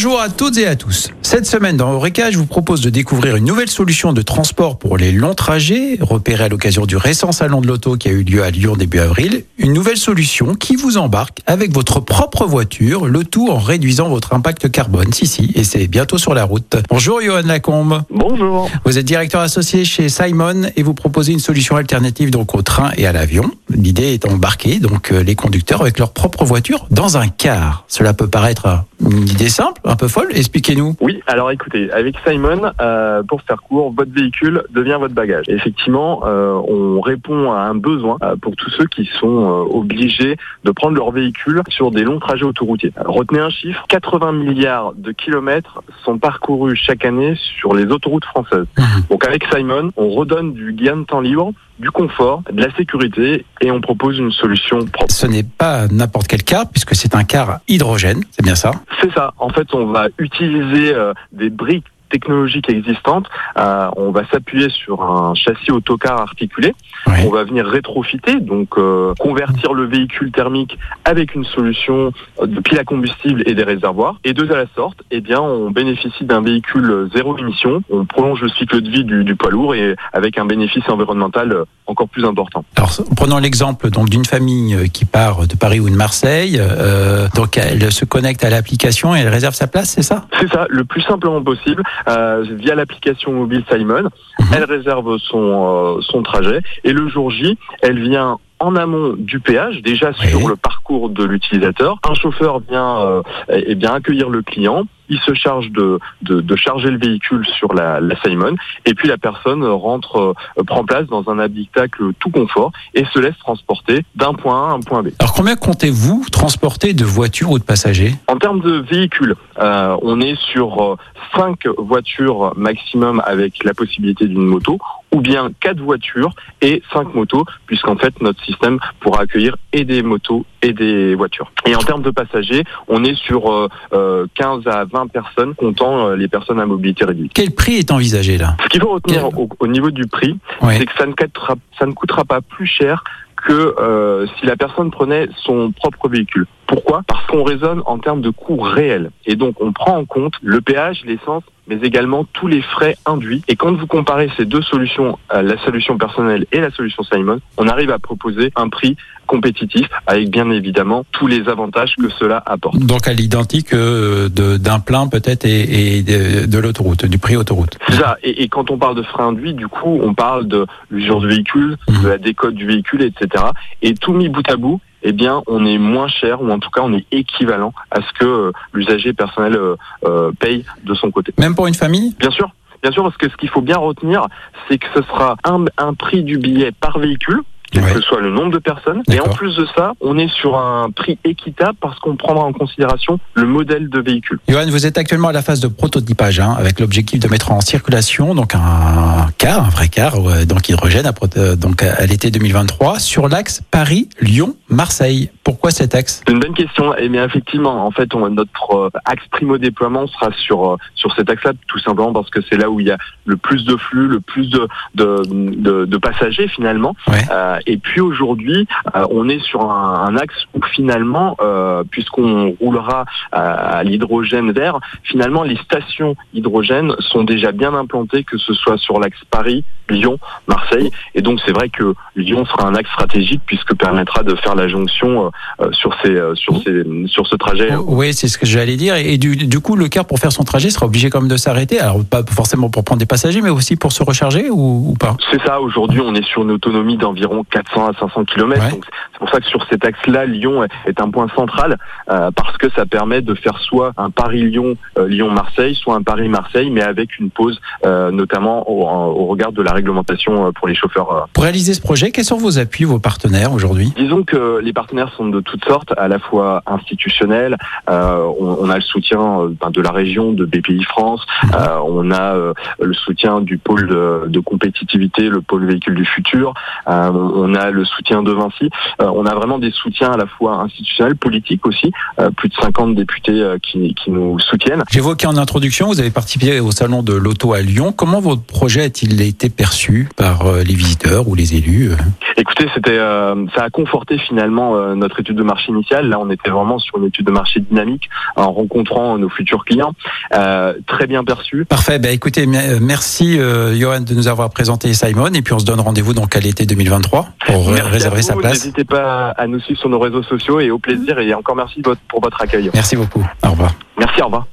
Bonjour à toutes et à tous. Cette semaine dans Eureka, je vous propose de découvrir une nouvelle solution de transport pour les longs trajets, repérée à l'occasion du récent salon de l'auto qui a eu lieu à Lyon début avril. Une nouvelle solution qui vous embarque avec votre propre voiture, le tout en réduisant votre impact carbone. Si, si, et c'est bientôt sur la route. Bonjour Johan Lacombe. Bonjour. Vous êtes directeur associé chez Simon et vous proposez une solution alternative donc au train et à l'avion. L'idée est d'embarquer donc euh, les conducteurs avec leur propre voiture dans un car. Cela peut paraître une idée simple, un peu folle. Expliquez-nous. Oui, alors écoutez, avec Simon, euh, pour faire court, votre véhicule devient votre bagage. Effectivement, euh, on répond à un besoin euh, pour tous ceux qui sont euh, obligés de prendre leur véhicule sur des longs trajets autoroutiers. Retenez un chiffre, 80 milliards de kilomètres sont parcourus chaque année sur les autoroutes françaises. Donc avec Simon, on redonne du gain de temps libre, du confort, de la sécurité et on propose une solution propre. Ce n'est pas n'importe quel car puisque c'est un car hydrogène, c'est bien ça? C'est ça. En fait, on va utiliser euh, des briques technologiques existantes. Euh, on va s'appuyer sur un châssis autocar articulé. Oui. On va venir rétrofiter, donc euh, convertir le véhicule thermique avec une solution de pile à combustible et des réservoirs. Et deux à la sorte, eh bien, on bénéficie d'un véhicule zéro émission. On prolonge le cycle de vie du, du poids lourd et avec un bénéfice environnemental encore plus important. Alors, prenons l'exemple donc d'une famille euh, qui part de Paris ou de Marseille. euh, donc, elle se connecte à l'application et elle réserve sa place, c'est ça? C'est ça, le plus simplement possible, euh, via l'application mobile Simon. Elle réserve son, euh, son trajet et le jour J, elle vient en amont du péage, déjà Oui. sur le parcours de l'utilisateur. Un chauffeur vient euh, eh bien accueillir le client. Il se charge de, de, de charger le véhicule sur la, la Simon et puis la personne rentre, euh, prend place dans un habitacle tout confort et se laisse transporter d'un point A à un point B. Alors, combien comptez-vous transporter de voitures ou de passagers? En termes de véhicules, euh, on est sur 5 voitures maximum avec la possibilité d'une moto, ou bien 4 voitures et 5 motos, puisqu'en fait notre système pourra accueillir et des motos et des voitures. Et en termes de passagers, on est sur euh, euh, 15 à 20 personnes, comptant euh, les personnes à mobilité réduite. Quel prix est envisagé là? Ce qu'il faut retenir au, au niveau du prix, Oui. c'est que ça ne, coûtera, ça ne coûtera pas plus cher que euh, si la personne prenait son propre véhicule. Pourquoi? Parce qu'on raisonne en termes de coûts réels. Et donc, on prend en compte le péage, l'essence, mais également tous les frais induits. Et quand vous comparez ces deux solutions, la solution personnelle et la solution Simon, on arrive à proposer un prix compétitif avec bien évidemment tous les avantages que cela apporte. Donc, à l'identique euh, de- d'un plein peut-être et, et de, de l'autoroute, du prix autoroute. Ça. Et, et quand on parle de frais induits, du coup, on parle de l'usure du véhicule, Mhm. de la décote du véhicule, etc. Et tout mis bout à bout, eh bien, on est moins cher, ou en tout cas, on est équivalent à ce que euh, l'usager personnel euh, euh, paye de son côté. Même pour une famille? Bien sûr. Bien sûr, parce que ce qu'il faut bien retenir, c'est que ce sera un, un prix du billet par véhicule, quel Ouais. que soit le nombre de personnes. Et en plus de ça, on est sur un prix équitable parce qu'on prendra en considération le modèle de véhicule. Johan, vous êtes actuellement à la phase de prototypage, hein, avec l'objectif de mettre en circulation donc un car, un vrai car, euh, donc hydrogène, à, euh, donc à, l'été 2023, sur l'axe Paris-Lyon-Marseille. Pourquoi cet axe? C'est une bonne question. Et bien effectivement, en fait, on, notre euh, axe primo déploiement sera sur euh, sur cet axe-là, tout simplement parce que c'est là où il y a le plus de flux, le plus de de, de, de passagers finalement. Ouais. Euh, et puis aujourd'hui, euh, on est sur un, un axe où finalement, euh, puisqu'on roulera à, l'hydrogène vert, finalement les stations hydrogène sont déjà bien implantées, que ce soit sur l'axe Paris, Lyon, Marseille. Et donc c'est vrai que Lyon sera un axe stratégique puisque permettra de faire la jonction sur ces sur ces sur ce trajet. Oui, c'est ce que j'allais dire. Et du, du coup, le car, pour faire son trajet, sera obligé quand même de s'arrêter. Alors, pas forcément pour prendre des passagers, mais aussi pour se recharger ou, ou pas? C'est ça. Aujourd'hui, on est sur une autonomie d'environ 400 à 500 km. Ouais. Donc c'est pour ça que sur cet axe-là, Lyon est- un point central euh, parce que ça permet de faire soit un Paris-Lyon, euh, Lyon-Marseille, soit un Paris-Marseille, mais avec une pause, euh, notamment au, au regard de la réglementation euh, pour les chauffeurs. euh. Pour réaliser ce projet, quels sont vos appuis, vos partenaires aujourd'hui? Disons que les partenaires sont de toutes sortes, à la fois institutionnels. Euh, on, on, a le soutien ben, de la région, de BPI France. Euh, on a euh, le soutien du pôle de, de, compétitivité, le pôle véhicule du futur. on a le soutien de Vinci. on a vraiment des soutiens à la fois institutionnels, politiques aussi. plus de 50 députés qui, qui nous soutiennent. J'évoquais en introduction, vous avez participé au salon de l'auto à Lyon. Comment votre projet a-t-il été perçu par les visiteurs ou les élus Écoutez, c'était, ça a conforté finalement notre étude de marché initiale. Là, on était vraiment sur une étude de marché dynamique en rencontrant nos futurs clients. Euh, très bien perçu. Parfait. Ben, écoutez, euh, merci euh, Johan de nous avoir présenté Simon et puis on se donne rendez-vous donc à l'été 2023 pour réserver sa place. N'hésitez pas à nous suivre sur nos réseaux sociaux et au plaisir et encore merci pour votre accueil. Merci beaucoup. Au revoir. Merci, au revoir.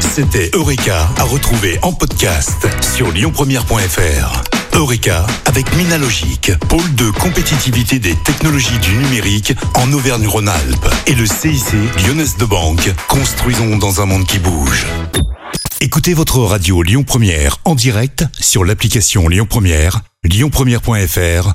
C'était Eureka à retrouver en podcast sur lyonpremière.fr. Eureka avec Minalogic, pôle de compétitivité des technologies du numérique en Auvergne-Rhône-Alpes et le CIC Lyonnaise de Banque. Construisons dans un monde qui bouge. Écoutez votre radio Lyon Première en direct sur l'application Lyon Première, lyonpremière.fr